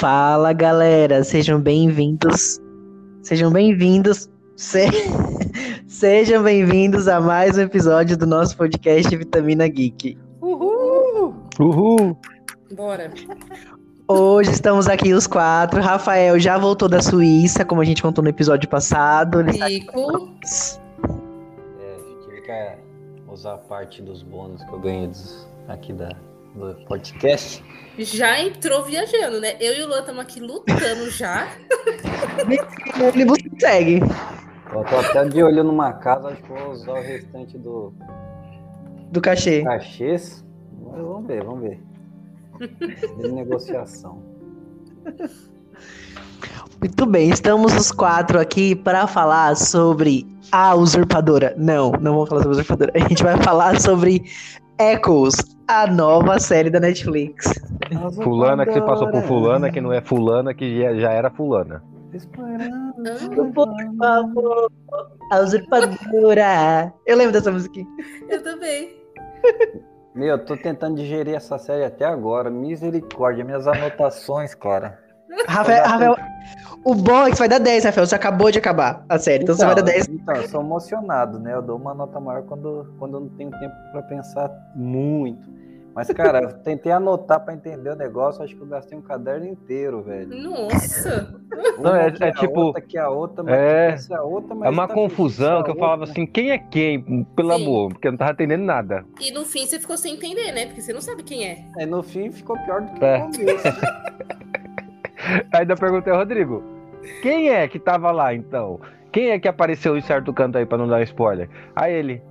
Fala galera, sejam bem-vindos. Sejam bem-vindos. Se... Sejam bem-vindos a mais um episódio do nosso podcast Vitamina Geek. Uhul! Uhul! Bora. Hoje estamos aqui os quatro. Rafael já voltou da Suíça, como a gente contou no episódio passado. Ele está aqui Nico. É, eu tive que usar parte dos bônus que eu ganhei aqui da, do podcast. Já entrou viajando, né? Eu e o Luan estamos aqui lutando já. Ele você segue. Eu tô até de olho numa casa, acho que vou usar o restante do Do cachê. cachês. Mas vamos ver, vamos ver. De negociação. Muito bem, estamos os quatro aqui para falar sobre a usurpadora. Não, não vamos falar sobre a usurpadora. A gente vai falar sobre Echoes, a nova série da Netflix. Fulana que se passou por fulana, que não é fulana, que já, já era fulana. Esperando. Por favor, a usurpadora. Eu lembro dessa musiquinha. eu também. Meu, eu tô tentando digerir essa série até agora. Misericórdia, minhas anotações, Clara. Rafael, Rafael, o bom é que você vai dar 10, Rafael. Você acabou de acabar a série, então, você vai dar 10. Então, eu sou emocionado, né? Eu dou uma nota maior quando, quando eu não tenho tempo pra pensar muito. Mas, cara, eu tentei anotar pra entender o negócio, acho que eu gastei um caderno inteiro, velho. Nossa. Não, é- que é a tipo- outra, que a outra, mas É. essa é a outra, mas É uma tá confusão que eu outra. falava assim, quem é quem? Pelo Sim. amor, porque eu não tava entendendo nada. E no fim você ficou sem entender, né? Porque você não sabe quem é. Aí no fim ficou pior do que É. no começo. Aí ainda perguntei ao Rodrigo, quem é que tava lá então? Quem é que apareceu em certo canto aí pra não dar spoiler? Aí ele,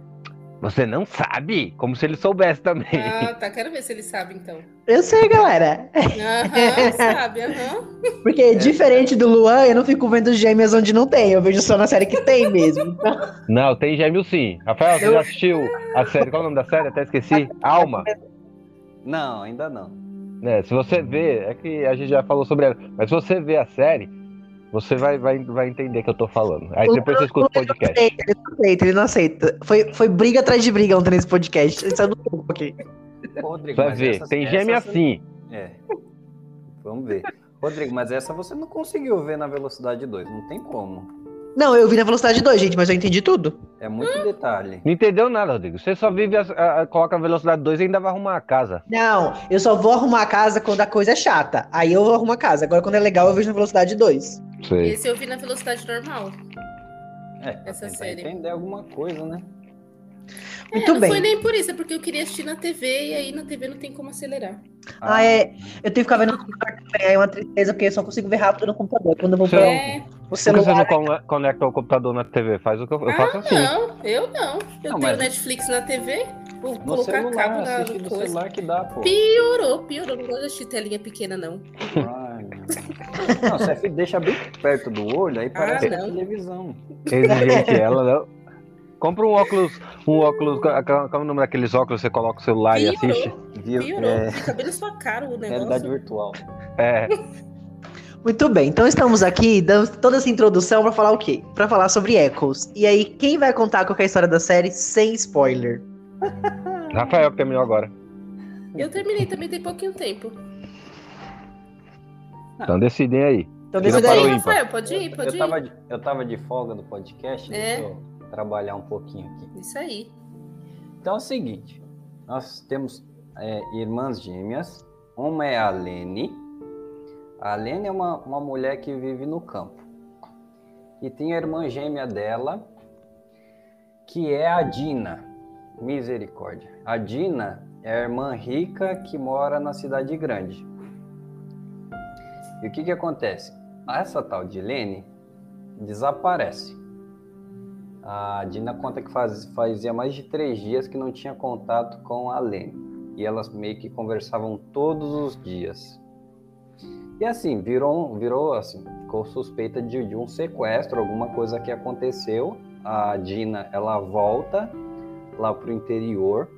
você não sabe? Como se ele soubesse também. Ah, tá. Quero ver se ele sabe, então. Eu sei, galera. Aham, sabe, aham. Porque diferente do Luan, eu não fico vendo gêmeas onde não tem. Eu vejo só na série que tem mesmo. Não, tem gêmeo sim. Rafael, você Eu- já assistiu a série? Qual é o nome da série? Até esqueci. Alma. Não, ainda não. Né? Se você vê, é que a gente já falou sobre ela, mas se você vê a série, você vai, vai, vai entender o que eu tô falando. Aí depois você escuta o podcast. Ele não aceita, ele não aceita. Foi, foi briga atrás de briga ontem nesse podcast. Ele saiu do grupo aqui. Rodrigo, Vai ver, essa- tem essa gêmeo você- assim. É. Vamos ver. Rodrigo, mas essa você não conseguiu ver na velocidade 2, não tem como. Não, eu vi na velocidade 2, gente, mas eu entendi tudo. É muito detalhe. Não entendeu nada, Rodrigo. Você só vive, a, a- a- coloca a velocidade 2 e ainda vai arrumar a casa. Não, eu só vou arrumar a casa quando a coisa é chata. Aí eu arrumo a casa. Agora, quando é legal, eu vejo na velocidade 2. Sei. Esse eu vi na velocidade normal. É, Essa série. entender alguma coisa, né? Muito é, não bem. foi nem por isso, é porque eu queria assistir na TV e aí na TV não tem como acelerar. Ah, é. Eu tenho que ficar vendo no computador também. É uma tristeza, porque eu só consigo ver rápido no computador. Quando eu vou pra É. o Por que você não celular. con- conecta o computador na TV? Faz o que eu, eu Ah, faço assim. não, eu não. Eu Não, tenho mas- Netflix na TV, vou No colocar celular, cabo na assiste no coisa. celular que dá, pô. Piorou, piorou. Não gosto de assistir telinha pequena, não. Não, você deixa bem perto do olho, aí parece Ah, a não. televisão. Exigente ela, não. Compra um óculos, um óculos, qual qual é o nome daqueles óculos que você coloca o celular e assiste? Piorou, piorou. É, Fica bem na sua cara o realidade negócio. virtual. É, Muito bem, então estamos aqui dando toda essa introdução pra falar o quê? Pra falar sobre Echoes. E aí, quem vai contar qual é a história da série sem spoiler? Rafael que terminou agora. Eu terminei também tem pouquinho tempo. Então decidem aí. Então, para aí. ímpar. Rafael, pode ir, pode eu, ir. tava de, eu tava de folga do podcast, É. deixa eu trabalhar um pouquinho aqui. Isso aí. Então é o seguinte, nós temos é, irmãs gêmeas, uma é a Lene, a Lene é uma, uma mulher que vive no campo, e tem a irmã gêmea dela, que é a Dina, misericórdia. A Dina é a irmã rica que mora na cidade grande. E o que que acontece? Essa tal de Lene desaparece. A Dina conta que faz, fazia mais de três dias que não tinha contato com a Lene. E elas meio que conversavam todos os dias. E assim, virou, virou assim, ficou suspeita de, de um sequestro, alguma coisa que aconteceu. A Dina, ela volta lá pro interior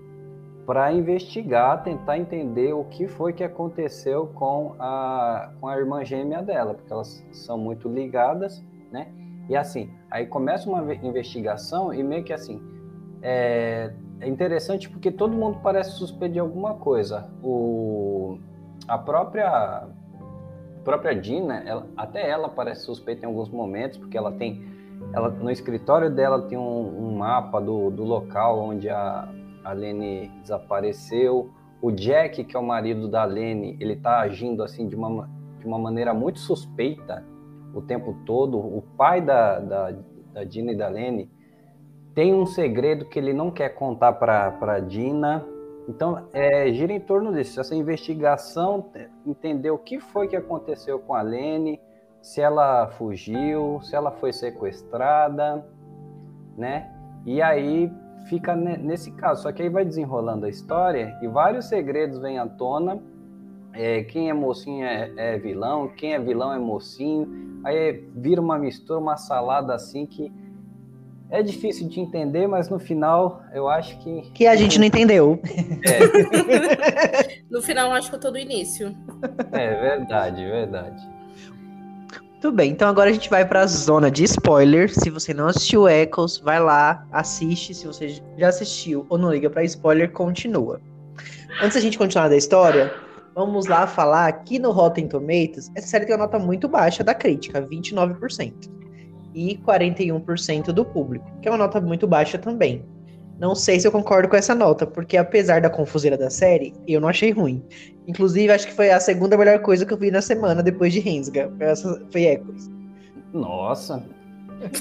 para investigar, tentar entender o que foi que aconteceu com a, com a irmã gêmea dela, porque elas são muito ligadas, né? E assim, aí começa uma ve- investigação e meio que assim, é, é interessante porque todo mundo parece suspeito de alguma coisa. O, a própria própria Dina, ela- até ela parece suspeita em alguns momentos, porque ela tem. Ela, no escritório dela tem um, um mapa do, do local onde a, a Lene desapareceu. O Jack, que é o marido da Lene, ele tá agindo assim de uma, ma- de uma maneira muito suspeita o tempo todo. O pai da, da, da Dina e da Lene tem um segredo que ele não quer contar para para Dina. Então, é, gira em torno disso, essa investigação, é, entender o que foi que aconteceu com a Lene, se ela fugiu, se ela foi sequestrada, né? E aí fica ne- nesse caso. Só que aí vai desenrolando a história e vários segredos vêm à tona. É, quem é mocinho é, é vilão, quem é vilão é mocinho. Aí vira uma mistura, uma salada assim que é difícil de entender, mas no final eu acho que. Que a gente não entendeu. No final, eu acho que eu tô do início. É verdade, verdade. Tudo bem, então agora a gente vai pra zona de spoiler. Se você não assistiu Echoes, vai lá, assiste. Se você já assistiu ou não liga pra spoiler, continua. Antes da gente continuar da história, vamos lá falar que no Rotten Tomatoes, essa série tem uma nota muito baixa da crítica, 29%. E 41% do público, que é uma nota muito baixa também. Não sei se eu concordo com essa nota, porque apesar da confuseira da série, eu não achei ruim. Inclusive, acho que foi a segunda melhor coisa que eu vi na semana depois de Rensga. Foi Echoes. Nossa.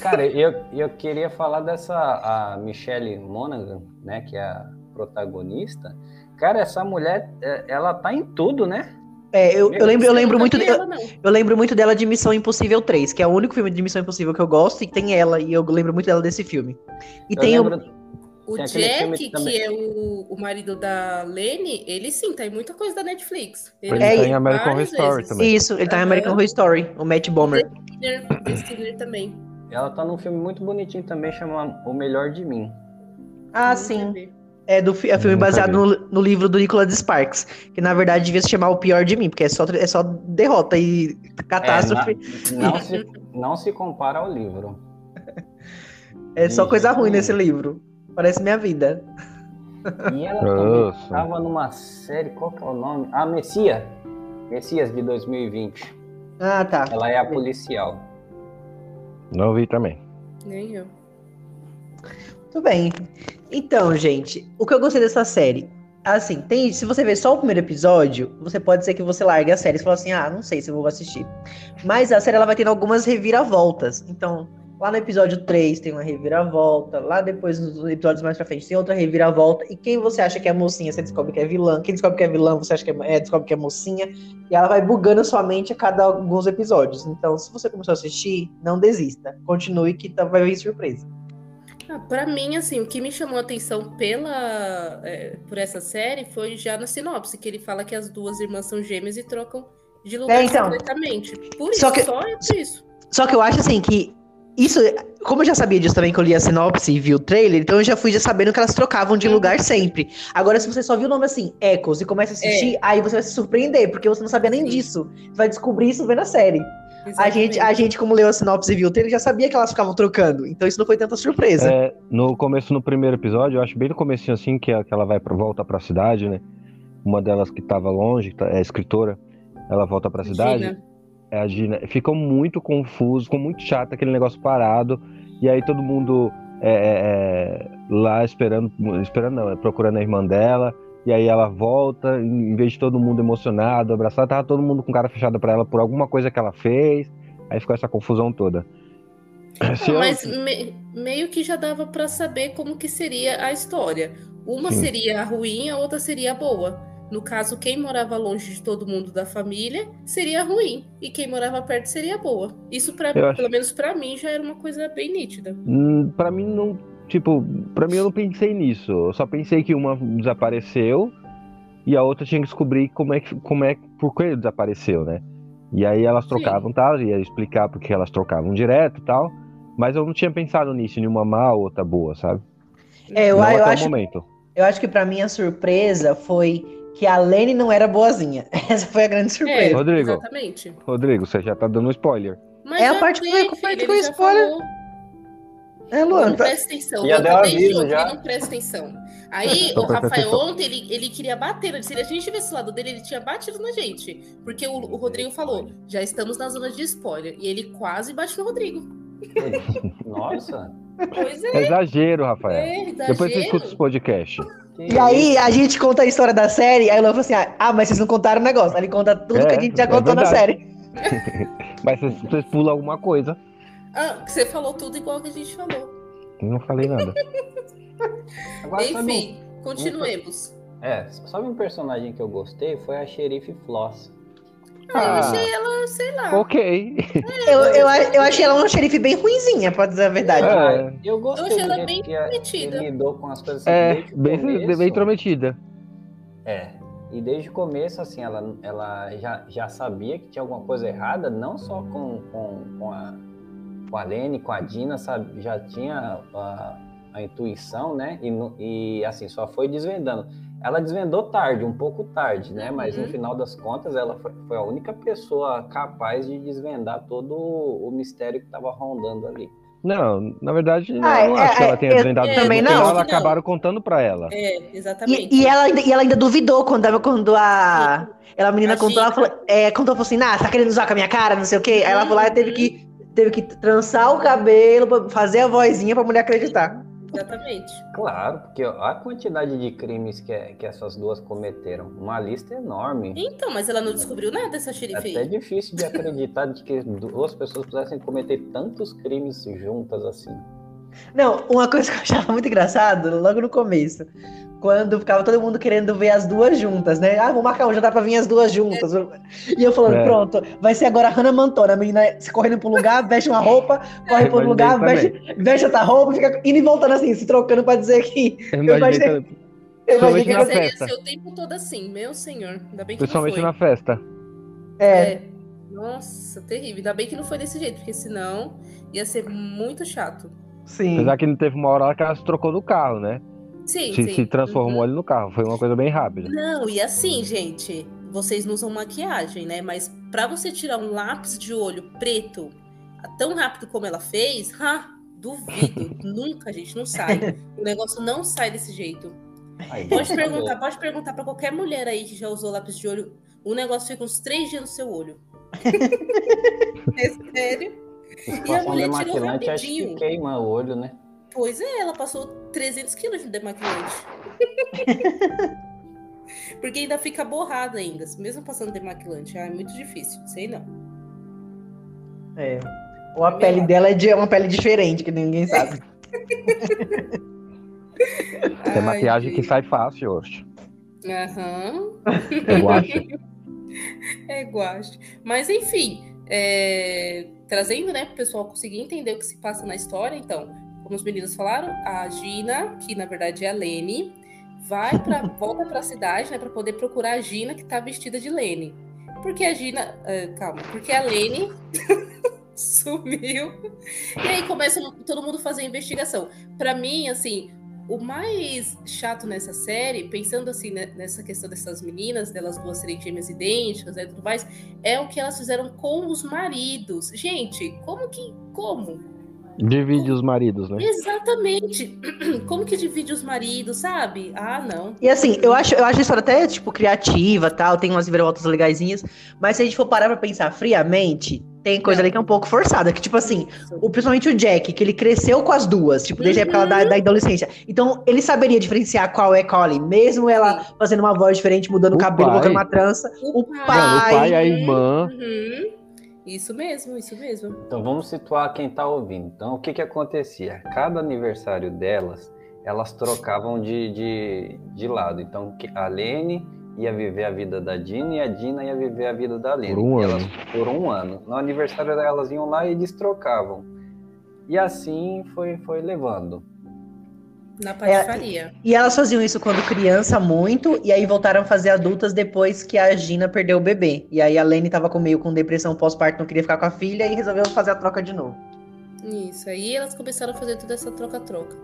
Cara, eu, eu queria falar dessa a Michelle Monaghan, né, que é a protagonista. Cara, essa mulher, é, ela tá em tudo, né? É, eu, eu lembro, eu lembro muito, vi eu, lembro muito dela de Missão Impossível 3, que é o único filme de Missão Impossível que eu gosto e tem ela, e eu lembro muito dela desse filme. E Eu tem o, lembro- O Tem Jack, também. que é o, o marido da Lene, ele sim, tá em muita coisa da Netflix. Ele É, tá em American Horror Story também. Isso, ele tá em. American Horror Story, o Matt. Skinner, The Skinner também. ela tá num filme muito bonitinho também, chama O Melhor de Mim. Ah, sim. É do é filme baseado no, no livro do Nicholas Sparks, que na verdade devia se chamar O Pior de Mim, porque é só, é só derrota e catástrofe. É, na- não, se, não se compara ao livro. É, só coisa ruim nesse livro. Parece minha vida. E ela também Nossa. tava numa série, qual que é o nome? Ah, Messias. Messias de 2020. Ah, tá. Ela é a policial. Não vi também. Nem eu. Tudo bem. Então, gente, o que eu gostei dessa série, assim, tem, se você ver só o primeiro episódio, você pode ser que você largue a série e fale assim, ah, não sei se eu vou assistir. Mas a série ela vai tendo algumas reviravoltas. Então, lá no episódio 3 tem uma reviravolta, lá depois nos episódios mais pra frente tem outra reviravolta. E quem você acha que é mocinha, você descobre que é vilã. Quem descobre que é vilã, você acha que é, é, descobre que é mocinha. E ela vai bugando sua mente a cada alguns episódios. Então, se você começou a assistir, não desista. Continue que tá- vai vir surpresa. Ah, pra mim, assim, o que me chamou a atenção pela, é, por essa série foi já na sinopse, que ele fala que as duas irmãs são gêmeas e trocam de lugar É, então. secretamente. Por Só isso, que- só é por isso. Só que eu acho assim que isso, como eu já sabia disso também que eu li a sinopse e vi o trailer, então eu já fui já sabendo que elas trocavam de lugar sempre. Agora, se você só viu o nome assim, Echoes, e começa a assistir, aí você vai se surpreender, porque você não sabia nem Sim. disso. Você vai descobrir isso vendo a série. A gente, a gente, como leu a sinopse e viu o trailer, já sabia que elas ficavam trocando. Então isso não foi tanta surpresa. É, no começo, no primeiro episódio, eu acho bem no comecinho assim, que, a- que ela vai pra, volta pra cidade, né? Uma delas que tava longe, que tá- é escritora, ela volta pra cidade. Gina. É a Gina. Ficou muito confuso, ficou muito chato aquele negócio parado. E aí todo mundo é, é, é, lá esperando, esperando não, é procurando a irmã dela. E aí ela volta, em vez de todo mundo emocionado, abraçado, tava todo mundo com cara fechada pra ela por alguma coisa que ela fez. Aí ficou essa confusão toda. Se Não, eu- mas me- meio que já dava pra saber como que seria a história. Uma Sim. seria a ruim, a outra seria a boa. No caso, quem morava longe de todo mundo da família seria ruim e quem morava perto seria boa. Isso para acho- pelo menos pra mim já era uma coisa bem nítida. Hum, Pra mim não, tipo, para mim eu não pensei nisso. Eu só pensei que uma desapareceu e a outra tinha que descobrir como é que, como é, por que desapareceu, né? E aí elas Sim. trocavam tal, ia explicar porque elas trocavam direto, tal. Mas eu não tinha pensado nisso, nenhuma má ou outra boa, sabe? É, eu, não eu acho, momento. eu acho que pra mim a surpresa foi que a Lene não era boazinha. Essa foi a grande surpresa. Rodrigo. Exatamente. Rodrigo, você já tá dando spoiler. Mas É a parte que foi- parte com spoiler. falou. É, Luan, Não tá- presta atenção. Já Luan, deu aviso, já. ele Não presta atenção. Aí, o Rafael ontem, ele, ele queria bater. Se a gente tivesse o lado dele, ele tinha batido na gente. Porque o, o Rodrigo falou, já estamos na zona de spoiler. E ele quase bate no Rodrigo. Nossa. Pois É é, exagero, Rafael. é Depois você exagero. escuta os podcasts. E aí a gente conta a história da série, aí o Léo falou assim: ah, mas vocês não contaram o negócio. Aí ele conta tudo É, que a gente já é contou na verdade. série. Mas vocês, vocês pulam alguma coisa. Ah, você falou tudo igual que a gente falou. Eu Não falei nada. Agora, sabe Enfim, continuemos. um- é, sabe um personagem que eu gostei? Foi a xerife Floss. Ah, eu Ah. achei ela, sei lá. ok. Eu, eu, eu achei ela uma xerife bem ruinzinha, pra dizer a verdade. É. Eu gostei Eu achei ela bem que a- que metida. ele lidou com as coisas assim, É, bem, começo. bem intrometida. É. E desde o começo, assim, ela, ela já, já sabia que tinha alguma coisa errada, não só com, com, com, a, com a Lene, com a Dina, sabe? Já tinha a, a intuição, né? E, no- e, assim, só foi desvendando. Ela desvendou tarde, um pouco tarde, né? Mas no Uhum. final das contas, ela foi, foi a única pessoa capaz de desvendar todo o, mistério que estava rondando ali. Não, na verdade, eu Ah, não é, acho que é, ela tenha eu desvendado É, tudo. também No não. final, que não. acabaram contando pra ela. É, exatamente. E, e ela, ainda- e ela ainda duvidou quando, ela- quando a, ela, a menina A contou, ela falou, é, contou falou assim, ah, você tá querendo usar com a minha cara, não sei o quê. Aí ela foi lá e teve que, teve que trançar o cabelo, fazer a vozinha pra mulher acreditar. Exatamente. Claro, porque a quantidade de crimes que, que essas duas cometeram, uma lista enorme. Então, mas ela não descobriu nada dessa É xerife até aí. difícil de acreditar de que duas pessoas pudessem cometer tantos crimes juntas assim. Não, uma coisa que eu achava muito engraçado, logo no começo, quando ficava todo mundo querendo ver as duas juntas, né? Ah, vou marcar um, já dá pra vir as duas juntas. E eu falando, É. pronto, vai ser agora a Hannah Montana, a menina se correndo pra um lugar, veste uma roupa, corre pra outro Imaginei lugar, veste, veste outra roupa, fica indo e voltando assim, se trocando pra dizer que. Eu Eu imaginei, Eu imaginei na que Seria festa. ser o tempo todo assim, meu senhor. Ainda bem que principalmente não na foi. festa. É, É. Nossa, terrível. Ainda bem que não foi desse jeito, porque senão ia ser muito chato. Sim. Apesar que não teve uma hora que ela se trocou do carro, né? Sim, Se, sim. se transformou Uhum. ali no carro. Foi uma coisa bem rápida. Não, e assim, gente, vocês não usam maquiagem, né? Mas pra você tirar um lápis de olho preto tão rápido como ela fez, ha, duvido. Nunca, gente, não sai. O negócio não sai desse jeito. Aí, Pode vamos perguntar, pode perguntar pra qualquer mulher aí que já usou lápis de olho. O negócio fica uns três dias no seu olho. é sério? E a mulher tirou demaquilante acho que rapidinho. queima o olho, né? Pois é, ela passou 300 quilos de demaquilante. Porque ainda fica borrada ainda, mesmo passando demaquilante. Ah, é muito difícil, sei não. É. Ou a pele dela é de uma pele diferente, que ninguém sabe. Tem Ai, maquiagem que sai fácil hoje. Aham, Eu acho. é guache. Mas enfim, é, trazendo, né, para o pessoal conseguir entender o que se passa na história, então, como os meninos falaram, a Gina, que na verdade é a Lene, vai para volta para a cidade, né, para poder procurar a Gina que tá vestida de Lene. Porque a Gina, ah, calma, porque a Lene sumiu. E aí começa todo mundo a fazer a investigação. Para mim, assim, o mais chato nessa série, pensando assim né, nessa questão dessas meninas, delas duas serem gêmeas idênticas né, e tudo mais, é o que elas fizeram com os maridos. Gente, como que. Como? Divide os maridos, né? Exatamente. Como que divide os maridos, sabe? Ah, não. E assim, eu acho, eu acho a história até, tipo, criativa tal, tem umas viravoltas legaisinhas, mas se a gente for parar pra pensar friamente, tem coisa ali que é um pouco forçada, que tipo assim, o, principalmente o Jack, que ele cresceu com as duas, tipo, desde a época da, da adolescência. Então, ele saberia diferenciar qual é qual ali, mesmo ela fazendo uma voz diferente, mudando o, O cabelo, pai. colocando uma trança. O Não, o pai. pai e a irmã. Uhum. Isso mesmo, isso mesmo. Então vamos situar quem tá ouvindo. Então o que que acontecia? Cada aniversário delas, elas trocavam de, de, de lado. Então que- a Lene ia viver a vida da Dina e a Dina ia viver a vida da Lene. Por um E ano. elas- por um ano. No aniversário delas iam lá e eles trocavam. E assim foi, foi levando. Na patifaria. E elas faziam isso quando criança muito, e aí voltaram a fazer adultas depois que a Gina perdeu o bebê. E aí a Lene tava com meio com depressão pós-parto, não queria ficar com a filha, e resolveu fazer a troca de novo. Isso, aí elas começaram a fazer toda essa troca-troca.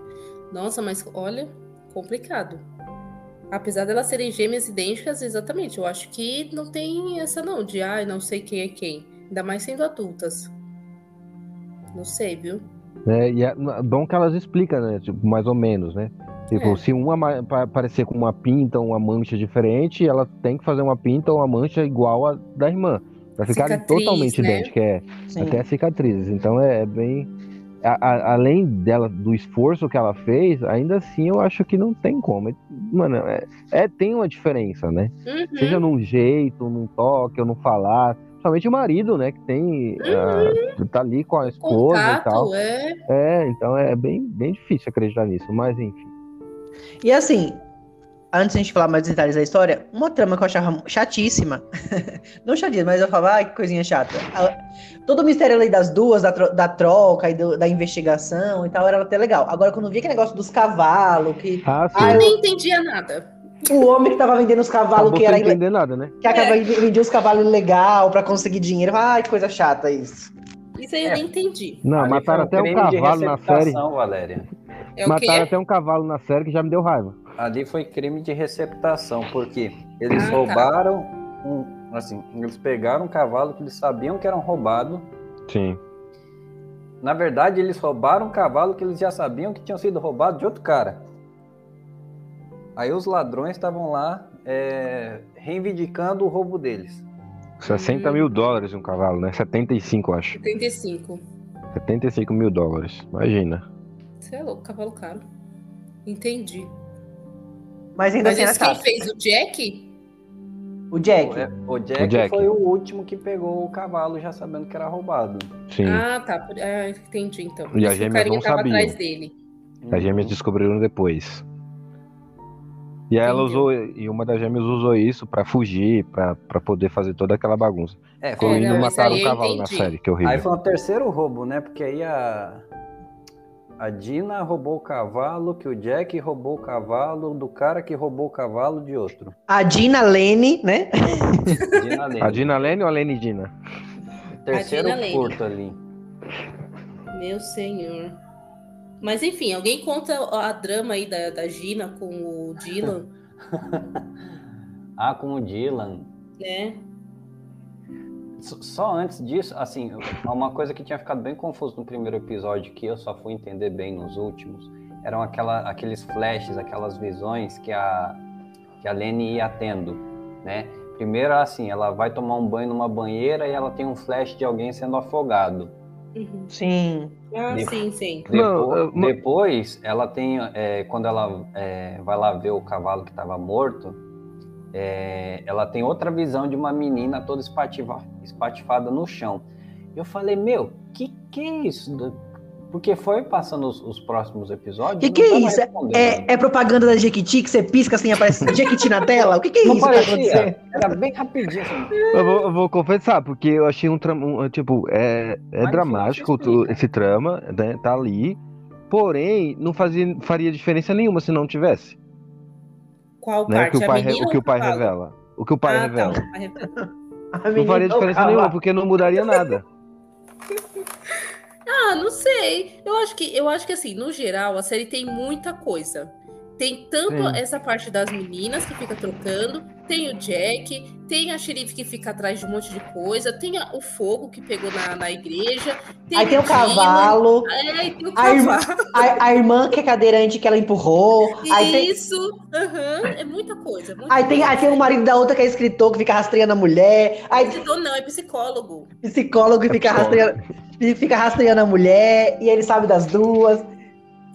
Nossa, mas olha, complicado. Apesar delas serem gêmeas idênticas, exatamente, eu acho que não tem essa não, de ai, não sei quem é quem. Ainda mais sendo adultas. Não sei, viu? É, e é bom que elas explicam, né? Tipo, mais ou menos, né? Tipo, É. se uma ma- pa- aparecer com uma pinta ou uma mancha diferente, ela tem que fazer uma pinta ou uma mancha igual a da irmã. Pra ficarem Cicatriz, totalmente né? idênticas. É, Sim. até as cicatrizes. Então é, é bem. A- a- além dela, do esforço que ela fez, ainda assim eu acho que não tem como. Mano, é, é- tem uma diferença, né? Uhum. Seja num jeito, num toque, ou num falar. Principalmente o marido, né? Que tem. ah, tá ali com a esposa e tal. Contato, é. É, então é bem, bem difícil acreditar nisso, mas enfim. E assim, antes de a gente falar mais detalhes da história, uma trama que eu achava chatíssima. Não chatíssima, mas eu falava, ai, que coisinha chata. Todo o mistério ali das duas, da, tro- da troca e do- da investigação e tal, era até legal. Agora, quando eu vi aquele negócio dos cavalos, que Ah. Ah, Eu nem entendia nada. o homem que tava vendendo os cavalos, que era ile- entender nada, né? que acaba vendia os cavalos ilegal pra conseguir dinheiro. Ai, que coisa chata isso. Isso aí eu É. nem entendi. Não, Ali mataram um até um cavalo na série. Valéria. É Mataram quê? até um cavalo na série que já me deu raiva. Ali foi crime de receptação, porque eles Ah, tá. roubaram um, assim, eles pegaram um cavalo que eles sabiam que era roubado. Sim. Na verdade, eles roubaram um cavalo que eles já sabiam que tinham sido roubado de outro cara. Aí os ladrões estavam lá é, reivindicando o roubo deles. 60 Hum. mil dólares um cavalo, né? 75, acho. 75. 75 mil dólares. Imagina. Você é louco, cavalo caro. Entendi. Mas ainda Mas assim esse quem fez o Jack? O Jack. É, O Jack, O Jack. foi o último que pegou o cavalo já sabendo que era roubado. Sim. Ah, tá. Ah, entendi então. E Por a isso que o gêmea carinha não tava sabia. atrás dele. As gêmeas descobriram depois. E ela usou, e uma das gêmeas usou isso pra fugir, pra pra poder fazer toda aquela bagunça. É, É, foi, isso mataram aí um cavalo na entendi. série, que horrível. Aí foi o terceiro roubo, né? Porque aí a. A Dina roubou o cavalo, que o Jack roubou o cavalo do cara que roubou o cavalo de outro. A Dina Lene, né? Dina. A Dina Lene ou a Lene Dina? Terceiro Dina Lane. furto ali. Meu senhor. Mas enfim, alguém conta a drama aí da, da Gina com o Dylan, Ah, com o Dylan. né? Só antes disso, assim, uma coisa que tinha ficado bem confuso no primeiro episódio, que eu só fui entender bem nos últimos, eram aquela, aqueles flashes, aquelas visões que a, que a Lenny ia tendo, né? Primeiro, assim, ela vai tomar um banho numa banheira e ela tem um flash de alguém sendo afogado. Uhum. Sim. Ah, De- sim, sim. Não, Depo- eu- ma- depois, ela tem, é, quando ela é, vai lá ver o cavalo que estava morto, é, ela tem outra visão de uma menina toda espativa- espatifada no chão. Eu falei, meu, que que é isso? Porque foi passando os, os próximos episódios. Que que é isso? respondendo. É, é propaganda da Jequiti que você pisca assim aparece Jequiti na tela? O que, que é Não isso que tá parecia, acontecendo? era bem rapidinho. Assim. Eu vou, eu vou confessar, porque eu achei um trama. um, tipo, é, é Mas dramático tu- esse trama, né? Tá ali. Porém, não fazia, faria diferença nenhuma se não tivesse. Qual Né? O que parte? o pai, o que o pai revela. O que o pai ah, revela. Tá. Revela. A Não faria diferença tocava. nenhuma, porque não mudaria nada. Ah, não sei. Eu acho que eu acho que assim, no geral, a série tem muita coisa. Tem tanto Sim. essa parte das meninas que fica trocando, tem o Jack, tem a xerife que fica atrás de um monte de coisa, tem a- o fogo que pegou na, na igreja, tem Aí tem o cavalo, É, tem o A irmã- a, a irmã que é cadeirante que ela empurrou. Aí tem, Isso, aham, é muita coisa. muita aí, tem, coisa. aí tem o marido da outra que é escritor, que fica rastreando a mulher. Aí Escritor não, é psicólogo. psicólogo que É fica, rastreando, fica rastreando a mulher. E ele sabe das duas.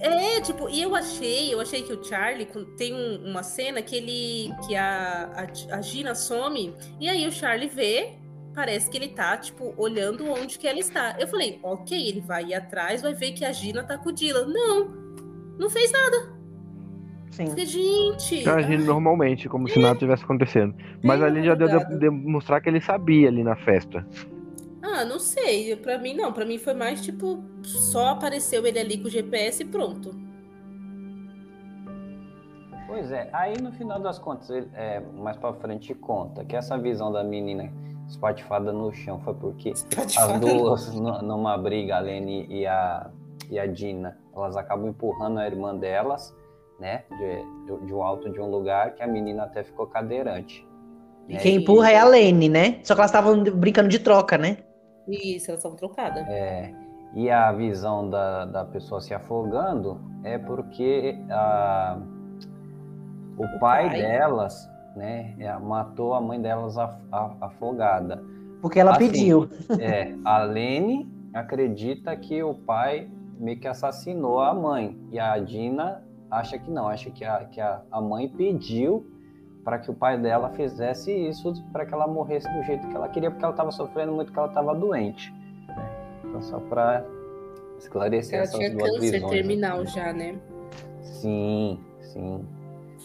É, tipo, e eu achei, eu achei que o Charlie tem um- uma cena que ele. que a, a, a Gina some, e aí o Charlie vê, parece que ele tá, tipo, olhando onde que ela está. Eu falei, ok, ele vai ir atrás, vai ver que a Gina tá com o Dylan. Não, não fez nada. Sim. Gente. Tá agindo normalmente, como se nada tivesse acontecendo. Mas bem ali já deu de, madrugada. de mostrar que ele sabia ali na festa. Ah, não sei. Pra mim, não. Pra mim foi mais, tipo, só apareceu ele ali com o GPS e pronto. Pois é, aí no final das contas, ele, é, mais pra frente conta que essa visão da menina espatifada no chão foi porque as duas, nu- numa briga, a Lene e a, e a Dina, elas acabam empurrando a irmã delas, né, de, de, de um alto de um lugar, que a menina até ficou cadeirante. E né, quem empurra é a Lene, né? Só que elas estavam brincando de troca, né? Isso, elas são trocadas. É, E a visão da, da pessoa se afogando é porque a, o, O pai, pai. delas, né, é, matou a mãe delas af- afogada. Porque ela Assim, pediu. É, a Lene acredita que o pai meio que assassinou a mãe. E a Dina acha que não, acha que a, que a, a mãe pediu para que o pai dela fizesse isso para que ela morresse do jeito que ela queria, porque ela estava sofrendo muito, que ela estava doente. né? Então, só para esclarecer Ela essas tinha duas câncer visões. terminal já, né? Sim, sim.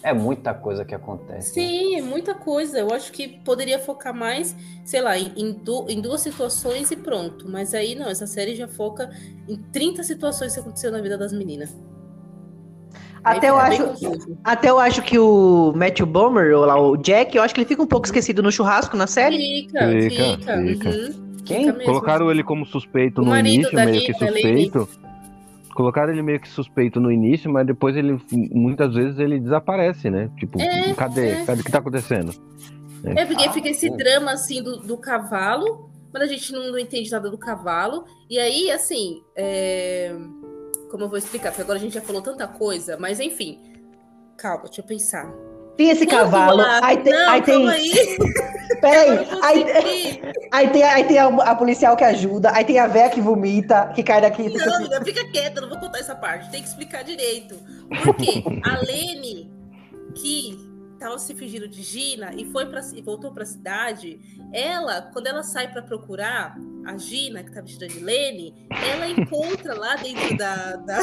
É muita coisa que acontece. né? Sim, é muita coisa. Eu acho que poderia focar mais, sei lá, em du- em duas situações e pronto. Mas aí não, essa série já foca em 30 situações que aconteceu na vida das meninas. Até eu, fica bem acho, até eu acho que o Matthew Bomer, ou lá, o Jack, eu acho que ele fica um pouco esquecido no churrasco na série. Fica, Fica, fica. fica. uhum. Quem? Fica. Colocaram ele como suspeito O no início, meio que suspeito. Colocaram ele meio que suspeito no início, mas depois ele muitas vezes ele desaparece, né? Tipo, É, cadê? é. Cadê o que tá acontecendo? É porque Ah, fica esse sim. drama assim do, do cavalo, mas a gente não, não entende nada do cavalo. E aí, assim, é, como eu vou explicar? Porque agora a gente já falou tanta coisa, mas enfim. Calma, deixa eu pensar. Tem esse Quando cavalo, lá- aí tem. Não, aí tem calma aí. peraí, aí, aí tem, aí tem a, a policial que ajuda, aí tem a véia que vomita, que cai daqui. fica Não, assim, amiga, fica quieta, não vou contar essa parte. Tem que explicar direito. Por quê? A Lene, que tava se fingindo de Gina e foi para e voltou pra cidade, ela, quando ela sai para procurar a Gina, que tá vestida de Lene, ela encontra lá dentro da, da,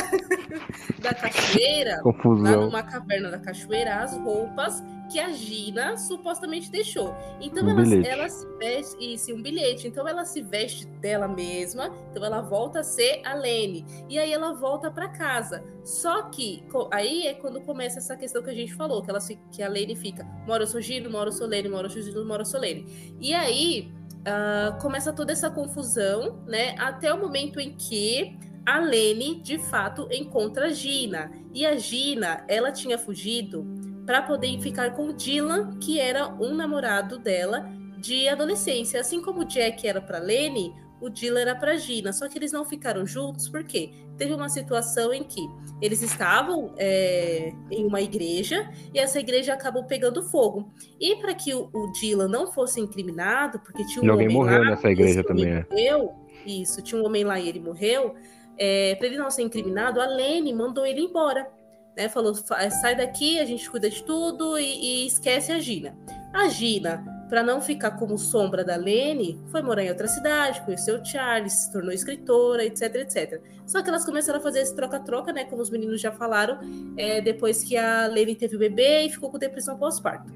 da cachoeira, lá Confusão. numa caverna da cachoeira, as roupas que a Gina supostamente deixou. Então Um ela, ela se veste, isso, um bilhete. Então ela se veste dela mesma, então ela volta a ser a Lene. E aí ela volta para casa. Só que aí é quando começa essa questão que a gente falou, que, ela, que a Lene fica, mora eu sou Gino, mora eu sou Lene, mora eu sou Gino, mora eu sou Lene. E aí ah, começa toda essa confusão, né? Até o momento em que a Lene, de fato, encontra a Gina. E a Gina, ela tinha fugido para poder ficar com o Dylan, que era um namorado dela de adolescência. Assim como o Jack era para Lene, o Dylan era para Gina. Só que eles não ficaram juntos porque teve uma situação em que eles estavam é, em uma igreja e essa igreja acabou pegando fogo. E para que o, o Dylan não fosse incriminado, porque tinha um E alguém homem morreu lá, nessa igreja também, é. Morreu, isso, tinha um homem lá e ele morreu. É, para ele não ser incriminado, a Lene mandou ele embora. Né, falou, "Fa- sai daqui, a gente cuida de tudo e, e esquece a Gina. A Gina, para não ficar como sombra da Lene, foi morar em outra cidade, conheceu o Charles, se tornou escritora, etc, etc. Só que elas começaram a fazer esse troca-troca, né, como os meninos já falaram, é, depois que a Lene teve o bebê e ficou com depressão pós-parto.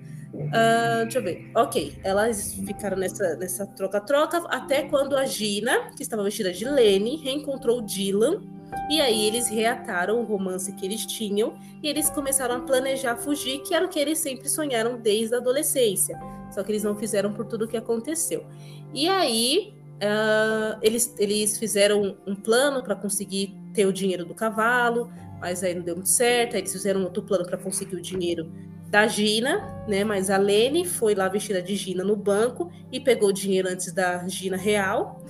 Ah, deixa eu ver. Ok, elas ficaram nessa troca-troca até quando a Gina, que estava vestida de Lene, reencontrou o Dylan. E aí eles reataram o romance que eles tinham e eles começaram a planejar fugir, que era o que eles sempre sonharam desde a adolescência. Só que eles não fizeram por tudo o que aconteceu. E aí ah, eles, eles fizeram um plano para conseguir ter o dinheiro do cavalo, mas aí não deu muito certo. Aí eles fizeram outro plano para conseguir o dinheiro da Gina, né? Mas a Lene foi lá vestida de Gina no banco e pegou o dinheiro antes da Gina real.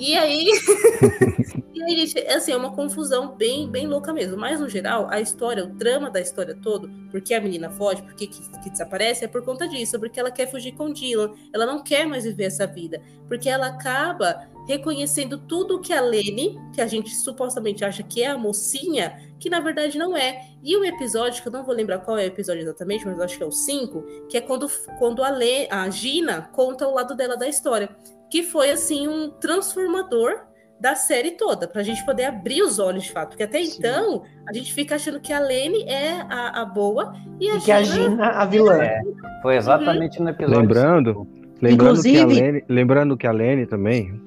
E aí, e aí, gente, assim, é uma confusão bem, bem louca mesmo. Mas, no geral, a história, o drama da história todo, porque a menina foge, porque que, que desaparece, é por conta disso, porque ela quer fugir com Dylan. Ela não quer mais viver essa vida. Porque ela acaba reconhecendo tudo que a Lene, que a gente supostamente acha que é a mocinha, que na verdade não é. E o episódio, que eu não vou lembrar qual é o episódio exatamente, mas acho que é o 5, que é quando, quando a, Le, a Gina conta o lado dela da história. Que foi, assim, um transformador da série toda, pra gente poder abrir os olhos de fato. Porque até Sim. então, a gente fica achando que a Lene é a, a boa e a E que a Gina Gina, a vilã. É. Foi exatamente no episódio. Lembrando, lembrando que a Inclusive- Lene, lembrando que a Lene também,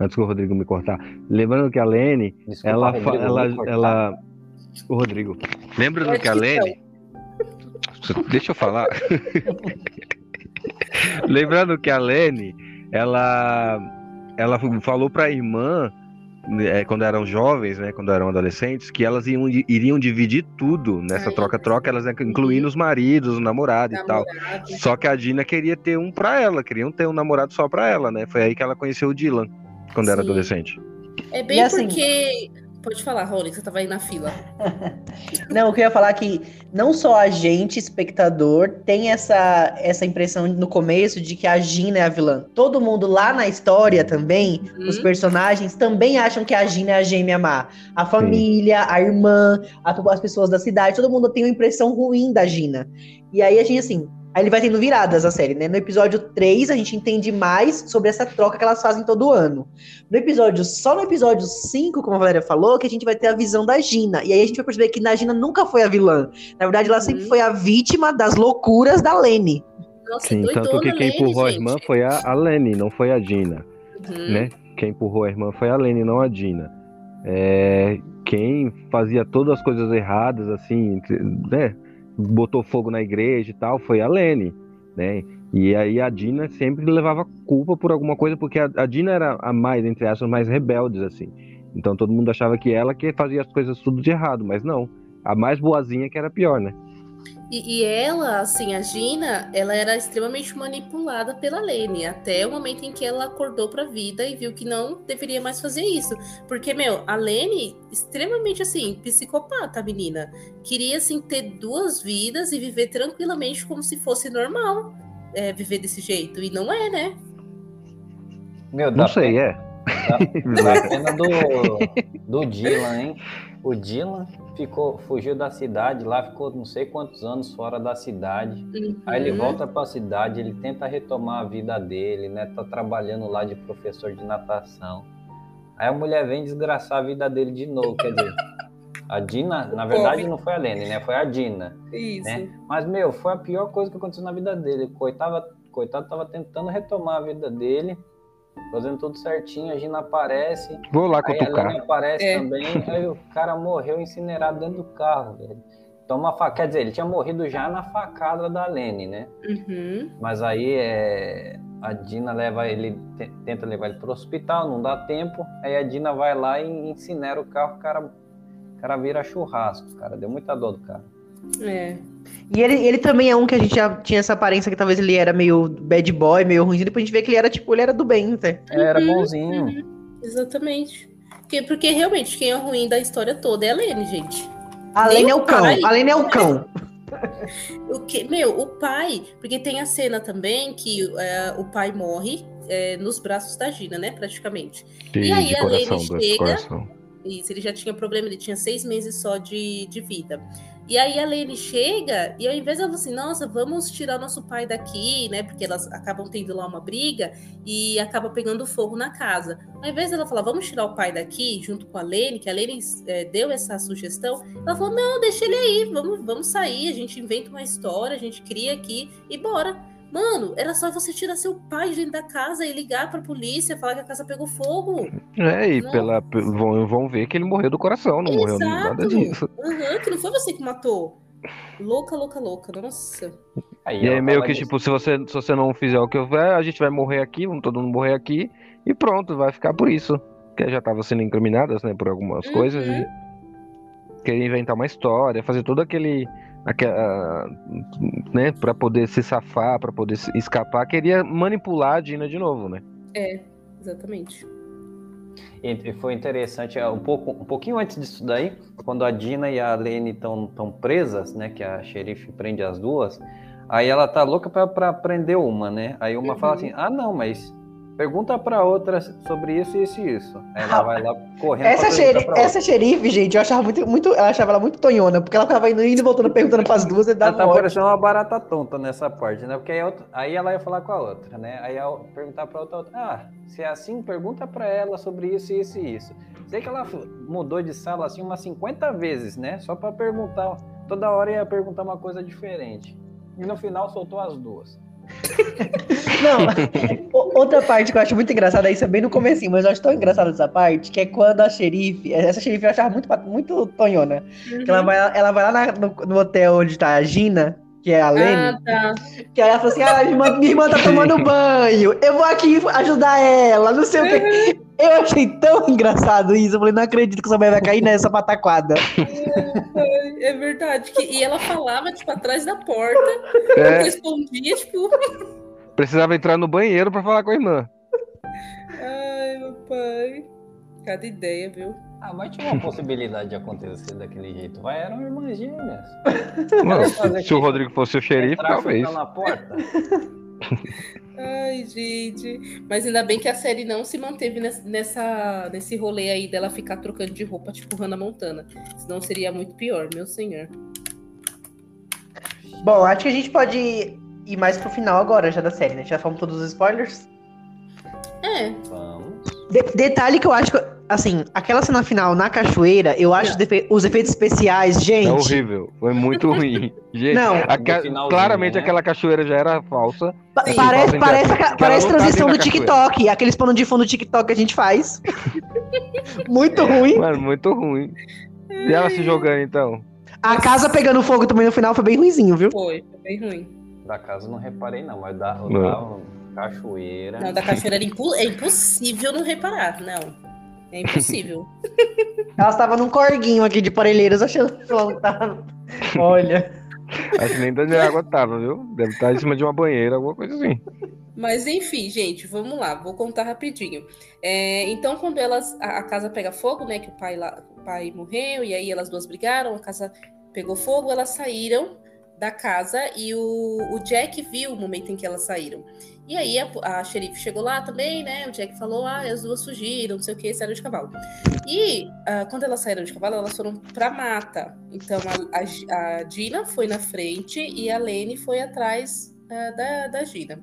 antes que o Rodrigo me cortar, lembrando que a Lene, Desculpa, ela, Rodrigo, ela, ela, o Rodrigo, lembrando que a Lene, deixa eu falar, lembrando que a Lene, ela, ela falou para a irmã né, quando eram jovens, né, quando eram adolescentes, que elas iam, iriam dividir tudo nessa troca-troca, elas incluindo os maridos, o namorado e tal. namorado. Só que a Dina queria ter um pra ela, queriam ter um namorado só pra ela, né? Foi aí que ela conheceu o Dylan quando era Sim. adolescente. É bem assim- porque. Pode falar, Rony, que você tava aí na fila. Não, eu queria falar é que não só a gente, espectador, tem essa, essa impressão no começo de que a Gina é a vilã. Todo mundo lá na história também, Uhum. os personagens também acham que a Gina é a gêmea má. A família, a irmã, a- as pessoas da cidade, todo mundo tem uma impressão ruim da Gina. E aí a gente, assim, aí ele vai tendo viradas a série, né? No episódio 3, a gente entende mais sobre essa troca que elas fazem todo ano. No episódio, só no episódio 5, como a Valéria falou, que a gente vai ter a visão da Gina. E aí a gente vai perceber que a Gina nunca foi a vilã. Na verdade, ela sempre Uhum. foi a vítima das loucuras da Lene. Nossa, Sim, doidona, tanto que quem Lene, empurrou a gente. irmã foi a, a Lenny, não foi a Gina, Uhum. né? Quem empurrou a irmã foi a Lenny, não a Gina. É, quem fazia todas as coisas erradas, assim, né? Botou fogo na igreja e tal, foi a Lenny, né? E aí a Dina sempre levava culpa por alguma coisa, porque a, a Dina era a mais, entre aspas, mais rebeldes, assim. Então todo mundo achava que ela que fazia as coisas tudo de errado, mas não. A mais boazinha que era pior, né? E, e ela, assim, a Gina, ela era extremamente manipulada pela Lene, até o momento em que ela acordou pra vida e viu que não deveria mais fazer isso. Porque, meu, a Lene, extremamente, assim, psicopata, a menina. Queria, assim, ter duas vidas e viver tranquilamente como se fosse normal é, viver desse jeito. E não é, né? Meu, Não sei, é. Dá pena do, do Dylan, hein? O Dylan ficou, fugiu da cidade lá, ficou não sei quantos anos fora da cidade. Aí ele Uhum. volta para a cidade, ele tenta retomar a vida dele, né? Tá trabalhando lá de professor de natação. Aí a mulher vem desgraçar a vida dele de novo, quer dizer. A Dina, na verdade, não foi a Lene, né? Foi a Dina. Isso. né? Mas, meu, foi a pior coisa que aconteceu na vida dele. Coitado, coitado tava tentando retomar a vida dele, fazendo tudo certinho. A Gina aparece, Vou lá aí a cutucar. Lene aparece É. também. Aí o cara morreu incinerado dentro do carro, velho. Toma fa... Quer dizer, ele tinha morrido já na facada da Lene, né? Uhum. Mas aí é... a Dina leva ele, te- tenta levar ele pro hospital, não dá tempo. Aí a Dina vai lá e incinera o carro, o cara, o cara vira churrasco, cara. Deu muita dor do cara. É. E ele, ele também é um que a gente já tinha essa aparência que talvez ele era meio bad boy, meio ruim. Depois a gente vê que ele era, tipo, ele era do bem, até. Era Uhum, bonzinho. uhum. Exatamente. Porque, porque realmente quem é o ruim da história toda é a Lene, gente. A Nem Lene é o cão. pai. A Lene é o cão. O que, meu, o pai, porque tem a cena também que é, o pai morre é, nos braços da Gina, né, praticamente. De, aí de a coração, Lene chega- coração. Isso, ele já tinha problema, ele tinha seis meses só de, de vida. E aí a Lene chega e ao invés de assim, nossa, vamos tirar nosso pai daqui, né? Porque elas acabam tendo lá uma briga e acaba pegando fogo na casa. Ao invés dela falar, vamos tirar o pai daqui, junto com a Lene, que a Lene é, deu essa sugestão, ela falou, não, deixa ele aí, vamos, vamos sair, a gente inventa uma história, a gente cria aqui e bora. Mano, era só você tirar seu pai de dentro da casa e ligar pra polícia, falar que a casa pegou fogo. É, e Não. pela, pe- vão, vão ver que ele morreu do coração, não morreu nada disso. Uhum, que não foi você que matou. Louca, louca, louca. Nossa. E ela aí meio que, disso. tipo, se você, se você não fizer o que eu ver, a gente vai morrer aqui, vamos todo mundo morrer aqui, e pronto, vai ficar por isso. Porque já tava sendo incriminadas, né, por algumas Uhum. coisas, e queria inventar uma história, fazer todo aquele... aquela, né, pra poder se safar, pra poder se escapar, queria manipular a Dina de novo, né? É, exatamente. E foi interessante, é, um, pouco, um pouquinho antes disso daí, quando a Dina e a Lene estão tão presas, né? Que a xerife prende as duas, aí ela tá louca pra, pra prender uma, né? Aí uma fala Uhum. assim, ah não, mas pergunta pra outra sobre isso, isso e isso. Ela vai lá correndo Essa, xeri essa xerife, gente, eu achava muito, muito. Eu achava ela muito tonhona, porque ela ficava indo, indo e voltando, perguntando pras duas e Ela dava tá ódio. parecendo uma barata tonta nessa parte, né? Porque aí, outra- aí ela ia falar com a outra, né? Aí ela perguntar pra outra, outra, ah, se é assim, pergunta pra ela sobre isso, isso e isso. Sei que ela mudou de sala assim umas 50 vezes, né? Só pra perguntar, toda hora ia perguntar uma coisa diferente. E no final soltou as duas. Não, outra parte que eu acho muito engraçada, isso é bem no comecinho, mas eu acho tão engraçada essa parte, que é quando a xerife, essa xerife eu achava muito, muito tonhona, que ela vai, ela vai lá na- no, no hotel onde tá a Gina, que é a Lene, Ah, tá. que aí ela fala assim, ah, minha irmã, minha irmã tá tomando banho, eu vou aqui ajudar ela, não sei o quê. Eu achei tão engraçado isso, eu falei, não acredito que essa mulher vai cair nessa pataquada. Ai, É verdade. Que, e ela falava, tipo, atrás da porta. É, Respondia, tipo. precisava entrar no banheiro pra falar com a irmã. Ai, meu pai. Cada ideia, viu? Ah, mas tinha uma possibilidade de acontecer daquele jeito. Vai, eram irmãs gêmeas. Mano, fazer se o Rodrigo fosse o xerife, talvez. na porta. Ai, gente. Mas ainda bem que a série não se manteve nessa, nesse rolê aí dela ficar trocando de roupa, tipo Hannah Montana. Senão seria muito pior, meu senhor. Bom, acho que a gente pode ir mais pro final agora já da série, né? Já falamos todos os spoilers. É, Vamos. De- detalhe que eu acho que, assim, aquela cena final na cachoeira, eu acho os, defe- os efeitos especiais, gente. É horrível. Foi muito ruim. Gente, Não. claramente né? aquela cachoeira já era falsa. Pa- Sim, parece parece, parece não tá transição do TikTok, aqueles panos de fundo do TikTok que a gente faz. Muito ruim. Mano, muito ruim. E ela se jogando então? A casa pegando fogo também no final foi bem ruizinho, viu? foi, foi bem ruim. Da casa eu não reparei, não, mas da, Não. da cachoeira. Não, da cachoeira era impo- é impossível não reparar, não. É impossível. Ela estava num corguinho aqui de parelheiros achando que ela tava. Olha. Acho que nem de água tava, viu? Deve estar em cima de uma banheira, alguma coisa assim. Mas enfim, gente, vamos lá, vou contar rapidinho. É, então, quando elas a, a casa pega fogo, né, que o pai lá, o pai morreu e aí elas duas brigaram, a casa pegou fogo, elas saíram da casa e o, o Jack viu o momento em que elas saíram. E aí a, a xerife chegou lá também, né? O Jack falou: "Ah, as duas fugiram, não sei o que, saíram de cavalo". E ah, quando elas saíram de cavalo, elas foram pra mata. Então a, a, a Gina foi na frente e a Lene foi atrás ah, da, da Gina.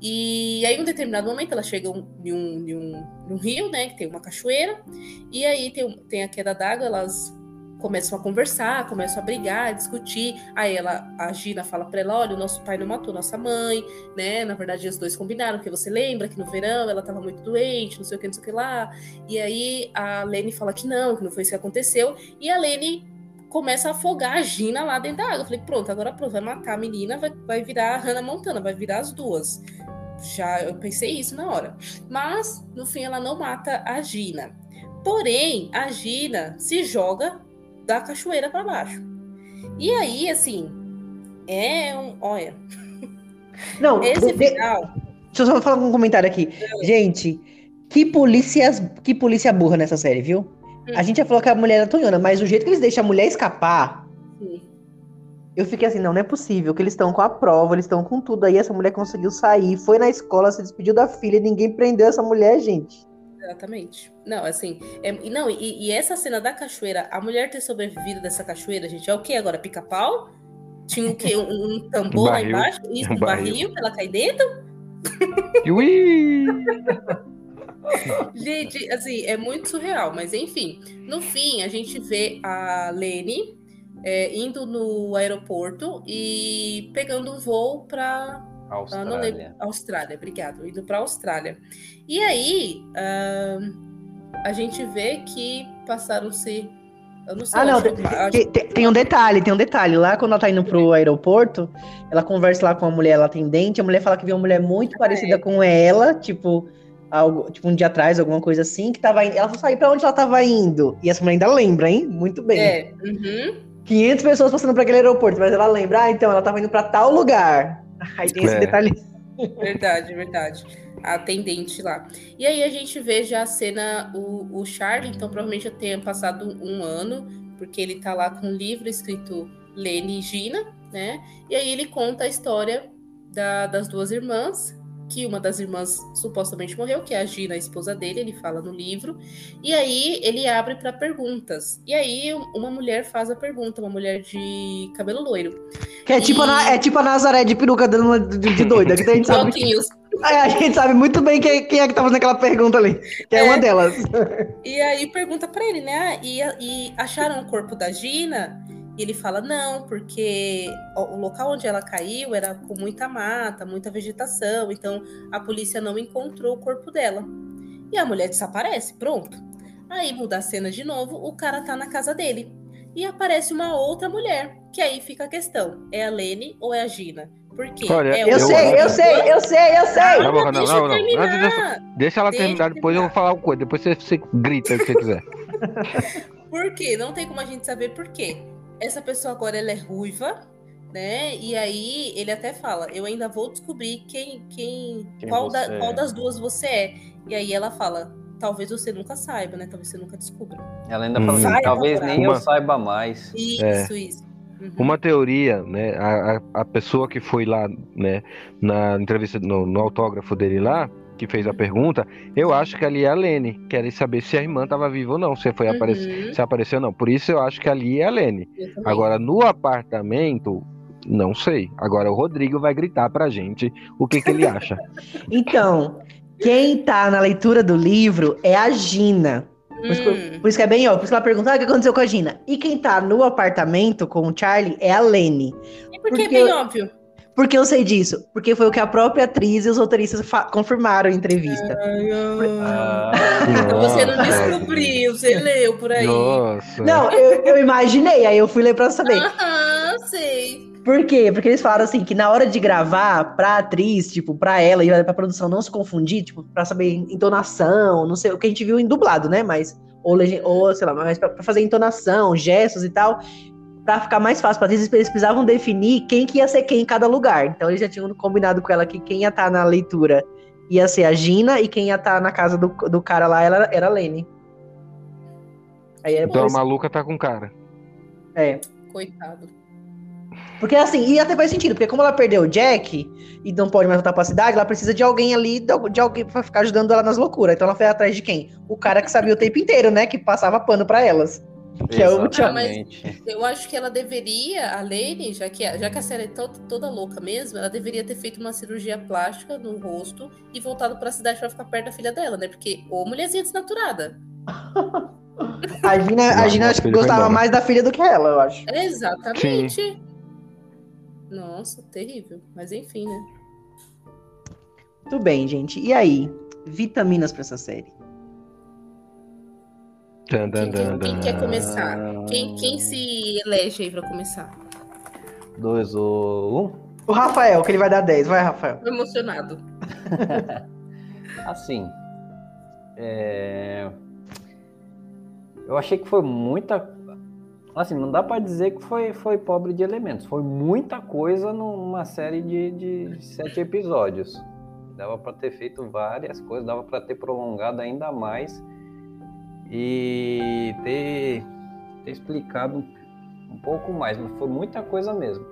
E aí, em um determinado momento, elas chegam em um, em um, em um rio, né? Que tem uma cachoeira. E aí tem, tem a queda d'água, elas começam a conversar, começam a brigar, a discutir. Aí ela, a Gina fala pra ela: olha, o nosso pai não matou nossa mãe, né? Na verdade, os dois combinaram, porque você lembra que no verão ela tava muito doente, não sei o que, não sei o que lá. E aí a Lene fala que não, que não foi isso que aconteceu. E a Lene começa a afogar a Gina lá dentro da água. Eu falei, pronto, agora pronto, vai matar a menina, vai, vai virar a Hannah Montana, vai virar as duas. Já eu pensei isso na hora. Mas, no fim, ela não mata a Gina. Porém, a Gina se joga da cachoeira para baixo. E aí, assim, é um. Olha, Não, esse de- final. deixa eu só falar um comentário aqui. Gente, que polícia, que polícia burra nessa série, viu? A gente já falou que a mulher era tonhona, mas o jeito que eles deixam a mulher escapar, Sim. eu fiquei assim, não, não é possível, que eles estão com a prova, eles estão com tudo aí, essa mulher conseguiu sair, foi na escola, se despediu da filha, ninguém prendeu essa mulher, gente. Exatamente. Não, assim, é, e não, e, e essa cena da cachoeira, a mulher ter sobrevivido dessa cachoeira, gente, é o que agora? Pica-pau? Tinha o quê? Um, um tambor lá embaixo? Isso, Um barril. barril ela cair dentro? Ui! Gente, assim, é muito surreal, mas enfim. No fim, a gente vê a Lene é, indo no aeroporto e pegando um voo para Ah, não lembro. Austrália. Austrália, obrigado. Indo para Austrália. E aí, ahn, a gente vê que passaram-se. Eu não sei. Ah, não, acho que- Tem, tem- tem um detalhe, tem um detalhe. Lá quando ela tá indo pro aeroporto, ela conversa lá com a mulher, ela atendente, a mulher fala que viu uma mulher muito parecida com ela, tipo, algo, tipo um dia atrás, alguma coisa assim, que tava indo. Ela falou sair pra onde ela tava indo. E essa mulher ainda lembra, hein? Muito bem. É, uhum. 500 pessoas passando por aquele aeroporto, mas ela lembra, ah, então ela tava indo pra tal lugar. Aí tem esse É. detalhe. Verdade, verdade. A atendente lá. E aí a gente vê já a cena, o, o Charlie, então provavelmente já tenha passado um ano, porque ele tá lá com um livro escrito Lene e Gina, né? E aí ele conta a história da- das duas irmãs, que uma das irmãs supostamente morreu, que é a Gina, a esposa dele, ele fala no livro. E aí ele abre para perguntas. E aí uma mulher faz a pergunta, uma mulher de cabelo loiro. Que é tipo, a, Na- é tipo a Nazaré de peruca dando de, de doida, que a gente sabe. É, a gente sabe muito bem quem, quem é que tá fazendo aquela pergunta ali. Que é, É. uma delas. E aí pergunta pra ele, né? E, e acharam o corpo da Gina? E ele fala, não, porque o local onde ela caiu era com muita mata, muita vegetação, então a polícia não encontrou o corpo dela. E a mulher desaparece, pronto. Aí muda a cena de novo, o cara tá na casa dele. E aparece uma outra mulher, que aí fica a questão: é a Lene ou é a Gina? Por quê? Olha, é Eu, Eu- sei, eu sei, eu sei, eu sei. Não, não, não, deixa não, terminar. Deixa ela Deixa terminar, depois eu vou falar uma coisa. Depois você, você grita o que você quiser. Por quê? Não tem como a gente saber por quê. Essa pessoa agora ela é ruiva, né? E aí ele até fala: Eu ainda vou descobrir quem, quem, Quem qual, da- qual é. das duas você é. E aí ela fala: talvez você nunca saiba, né? Talvez você nunca descubra. Ela ainda Hum. fala assim, Vai talvez nem eu Uma- saiba mais. Isso, isso. Uhum. Uma teoria, né? A, a, a pessoa que foi lá, né, na entrevista, no, no autógrafo dele lá, que fez a pergunta, eu acho que ali é a Lene. Querem saber se a irmã estava viva ou não, se foi aparecer, Uhum, se apareceu ou não. Por isso eu acho que ali é a Lene. Agora, no apartamento, não sei. Agora o Rodrigo vai gritar pra gente o que, que ele acha. Então, quem tá na leitura do livro é a Gina. Por isso, que, Hum, por isso que é bem, ó. Por isso que ela pergunta, ah, o que aconteceu com a Gina? E quem tá no apartamento com o Charlie é a Lene. e porque é bem óbvio. Por que eu sei disso? Porque foi o que a própria atriz e os roteiristas confirmaram em entrevista. Ah, Então você não descobriu, você leu por aí. Nossa. Não, eu, eu imaginei, aí eu fui ler pra saber. Aham, sei. Por quê? Porque eles falaram assim que na hora de gravar, pra atriz, tipo, pra ela e pra produção não se confundir, tipo, pra saber entonação, não sei, o que a gente viu em dublado, né? Mas, ou, ou sei lá, mas pra, pra fazer entonação, gestos e tal, pra ficar mais fácil pra atriz, eles precisavam definir quem que ia ser quem em cada lugar. Então eles já tinham combinado com ela que quem ia estar na leitura ia ser a Gina e quem ia estar na casa do, do cara lá era, era a Lene. Aí é, Então a maluca tá com cara. é. Coitado. Porque assim, e até faz sentido, porque como ela perdeu o Jack e não pode mais voltar pra cidade, ela precisa de alguém ali, de al- de alguém pra ficar ajudando ela nas loucuras. Então ela foi atrás de quem? O cara que sabia o tempo inteiro, né? Que passava pano pra elas. Que é o Tchau. exatamente. Eu acho que ela deveria, a Lene, já que, já que a série é to- toda louca mesmo, ela deveria ter feito uma cirurgia plástica no rosto e voltado pra cidade pra ficar perto da filha dela, né? Porque, ô mulherzinha desnaturada. A Gina, a Gina a acho que gostava mais da filha do que ela, eu acho. Exatamente. Nossa, terrível. Mas enfim, né? Tudo bem, gente. E aí? Vitaminas pra essa série. Quem, quem- quem quer começar? Quem, quem se elege aí pra começar? Dois ou um. O Rafael, que ele vai dar 10. Vai, Rafael. Tô emocionado. Assim, é, eu achei que foi muita. Assim, não dá pra dizer que foi, foi pobre de elementos. Foi muita coisa numa série de, de sete episódios. Dava pra ter feito várias coisas, dava pra ter prolongado ainda mais e ter, ter explicado um pouco mais, mas foi muita coisa mesmo.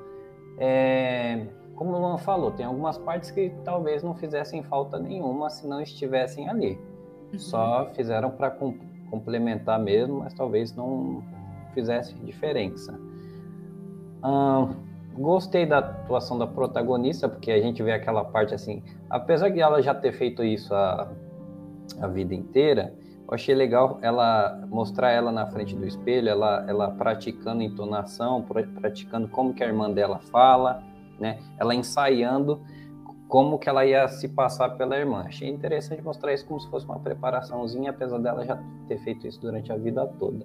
É, como o Luan falou, tem algumas partes que talvez não fizessem falta nenhuma se não estivessem ali. Só fizeram para complementar mesmo, mas talvez não fizesse diferença. Ahn, gostei da atuação da protagonista, porque a gente vê aquela parte assim, apesar de ela já ter feito isso a, a vida inteira, eu achei legal ela mostrar ela na frente do espelho, ela, ela praticando entonação, pra- praticando como que a irmã dela fala, né? Ela ensaiando como que ela ia se passar pela irmã. Achei interessante mostrar isso como se fosse uma preparaçãozinha, apesar dela já ter feito isso durante a vida toda.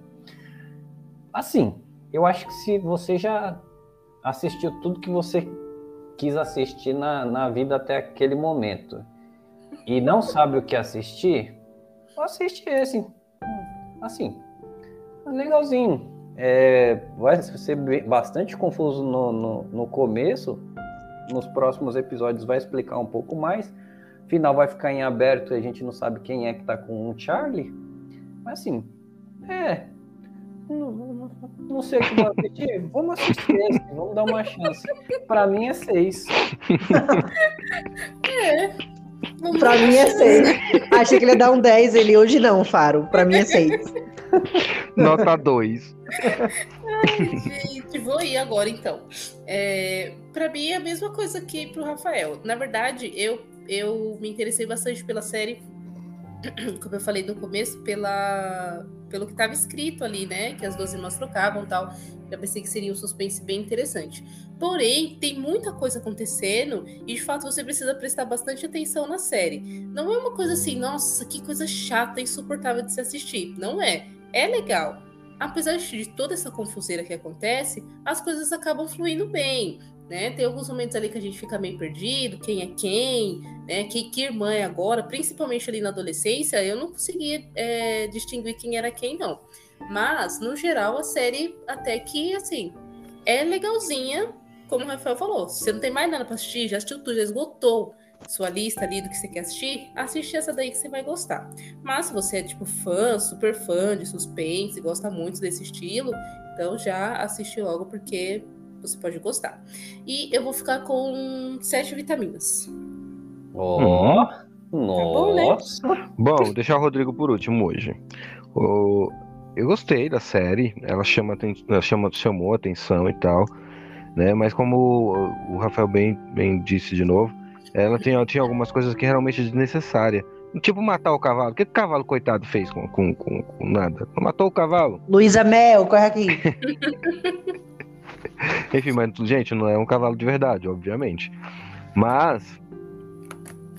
Assim, eu acho que se você já assistiu tudo que você quis assistir na, na vida até aquele momento e não sabe o que assistir, assiste esse. Assim, legalzinho. É, vai ser bastante confuso no, no, no começo. Nos próximos episódios vai explicar um pouco mais. Final vai ficar em aberto e a gente não sabe quem é que tá com o Charlie. Mas assim, é. Não, não- não sei o que vou assistir. Vamos assistir esse, vamos dar uma chance. Pra mim é seis. Vamos Pra mim é 6. Achei que ele ia dar um 10, ele hoje não, Faro. Pra mim é 6. Nota 2. Gente, vou ir agora então. É, para mim é a mesma coisa que pro Rafael. Na verdade, eu, eu me interessei bastante pela série, como eu falei no começo, pela, pelo que estava escrito ali, né? Que as duas irmãs trocavam e tal. Já pensei que seria um suspense bem interessante. Porém, tem muita coisa acontecendo e de fato você precisa prestar bastante atenção na série. Não é uma coisa assim, nossa, que coisa chata, insuportável de se assistir. Não é. É legal apesar de toda essa confuseira que acontece, as coisas acabam fluindo bem, né? Tem alguns momentos ali que a gente fica meio perdido, quem é quem, né? Que, que irmã é agora, principalmente ali na adolescência, eu não conseguia é, distinguir quem era quem, não. Mas, no geral, a série até que, assim, é legalzinha, como o Rafael falou. Você não tem mais nada pra assistir, já assistiu tudo, já esgotou, sua lista ali do que você quer assistir, assiste essa daí que você vai gostar. Mas se você é tipo fã, super fã de suspense, gosta muito desse estilo, então já assiste logo porque você pode gostar. E eu vou ficar com sete vitaminas. Ó, bom, né? nossa. Bom, deixar o Rodrigo por último hoje. O- Eu gostei da série, ela chama, ela chama, chamou atenção e tal, né? Mas como o- Rafael bem, bem disse de novo, ela tinha, tinha algumas coisas que realmente desnecessárias. Tipo matar o cavalo. O que, que o cavalo, coitado, fez com, com, com, com nada? Não matou o cavalo. Luísa Mel, corre aqui. Enfim, mas, gente, não é um cavalo de verdade, obviamente. Mas.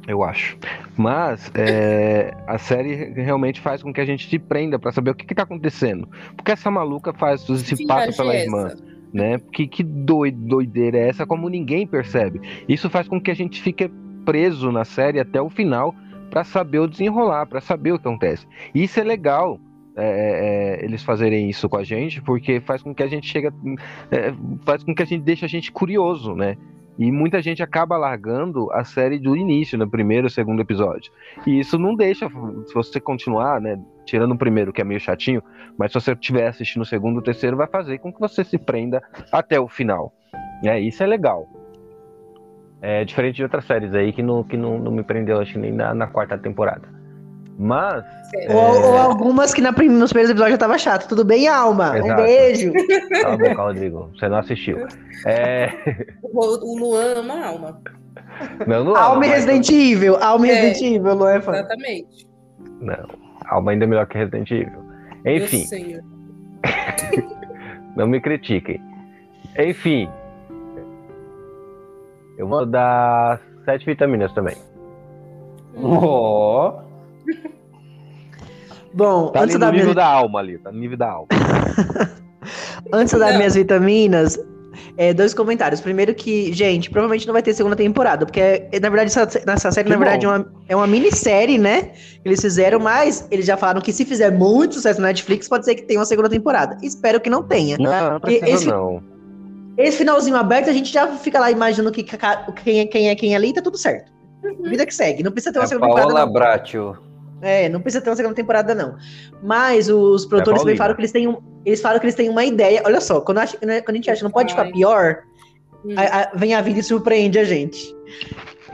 Eu acho. Mas é, a série realmente faz com que a gente se prenda pra saber o que, que tá acontecendo. Porque essa maluca faz se passa pela é irmã, essa? né? Que, que doi- doideira é essa, como ninguém percebe. Isso faz com que a gente fique preso na série até o final pra saber o desenrolar, pra saber o que acontece. Isso é legal. É, é, eles fazerem isso com a gente, porque faz com que a gente chega, é, faz com que a gente deixe a gente curioso, né? E muita gente acaba largando a série do início, no primeiro, segundo episódio. E isso não deixa, se você continuar, né? Tirando o primeiro, que é meio chatinho, mas se você estiver assistindo o segundo, o terceiro, vai fazer com que você se prenda até o final. É, isso é legal. É diferente de outras séries aí que não, que não, não me prendeu, acho nem na, na quarta temporada. Mas, Sério. Ou, ou algumas que na prim- nos primeiros episódios já tava chato. Tudo bem, Alma? Um Exato. beijo. cala a boca, Rodrigo, você não assistiu. É, O, o Luan ama a alma. não, não Alma e Resident Evil. Alma e É. Resident Evil, não é fã? Exatamente. Não, Alma ainda é melhor que Resident Evil. Enfim, não me critiquem. Enfim, eu vou dar sete vitaminas também. Ó. Bom, Tá ali antes no da nível minha... da alma ali, tá no nível da alma. Antes das minhas vitaminas, é, dois comentários. Primeiro que, gente, provavelmente não vai ter segunda temporada, porque, é, na verdade, essa, essa série, Que na verdade, é uma, é uma minissérie, né? Que eles fizeram, mas eles já falaram que se fizer muito sucesso na Netflix, pode ser que tenha uma segunda temporada. Espero que não tenha. Não, não precisa esse- não. Esse finalzinho aberto, a gente já fica lá imaginando que, quem, é, quem é quem ali e tá tudo certo. Vida que segue. Não precisa ter uma É segunda temporada, Paola não. Bracho. É, não precisa ter uma segunda temporada, não. Mas os produtores também Paulina. falaram que eles têm um, eles falaram que eles têm uma ideia. Olha só, quando, acha- né, quando a gente acha que não pode ficar Ai. pior, Hum. a- a- vem a vida e surpreende a gente.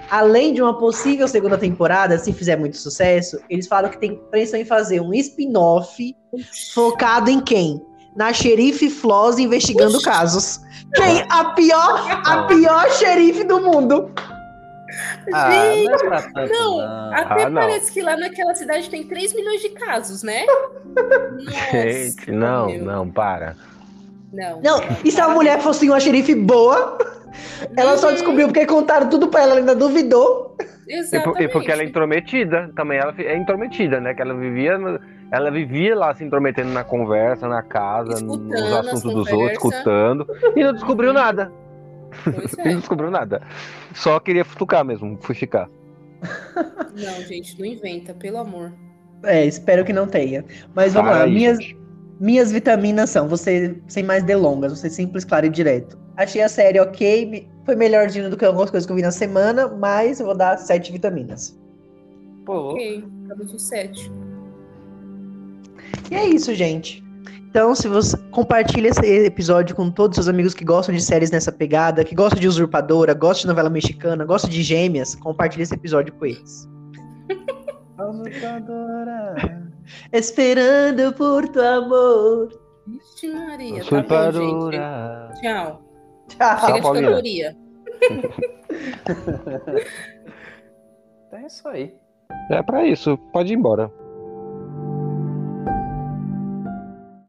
Além de uma possível segunda temporada, se fizer muito sucesso, eles falam que tem pensam em fazer um spin-off focado em quem? Na xerife Floss investigando casos. Quem? A pior, a pior xerife do mundo. Ah, Gente, não é pra tanto, não. não. Até Ah, não. parece que lá naquela cidade tem 3 milhões de casos, né? Nossa, Gente, não, meu. não, para. Não, Não, e se a mulher fosse uma xerife boa, ela só descobriu porque contaram tudo pra ela, ela ainda duvidou. E, por- Exatamente. e porque ela é intrometida, também ela é intrometida, né? Que ela vivia, ela vivia lá se intrometendo na conversa, na casa, Escutando nos as assuntos dos outros, escutando, e não descobriu nada. Pois é. não descobriu nada. Só queria futucar mesmo, fuxicar. Não, gente, não inventa, pelo amor. É, espero que não tenha. Mas vamos Para lá, minhas, gente. minhas vitaminas são, você sem mais delongas, você simples, claro e direto. Achei a série ok, foi melhorzinho do que algumas coisas que eu vi na semana, mas eu vou dar sete vitaminas. Pô, Ok, estamos no 7. E é isso, gente. Então, se você compartilha esse episódio com todos os seus amigos que gostam de séries nessa pegada, que gostam de usurpadora, gostam de novela mexicana, gostam de gêmeas, compartilha esse episódio com eles. usurpadora. Esperando por tu amor. Ixi, Maria, tá bom, gente. Usurpadora. Tchau. Tchau. Chega de Paulina. cantoria. É isso aí. É pra isso, pode ir embora.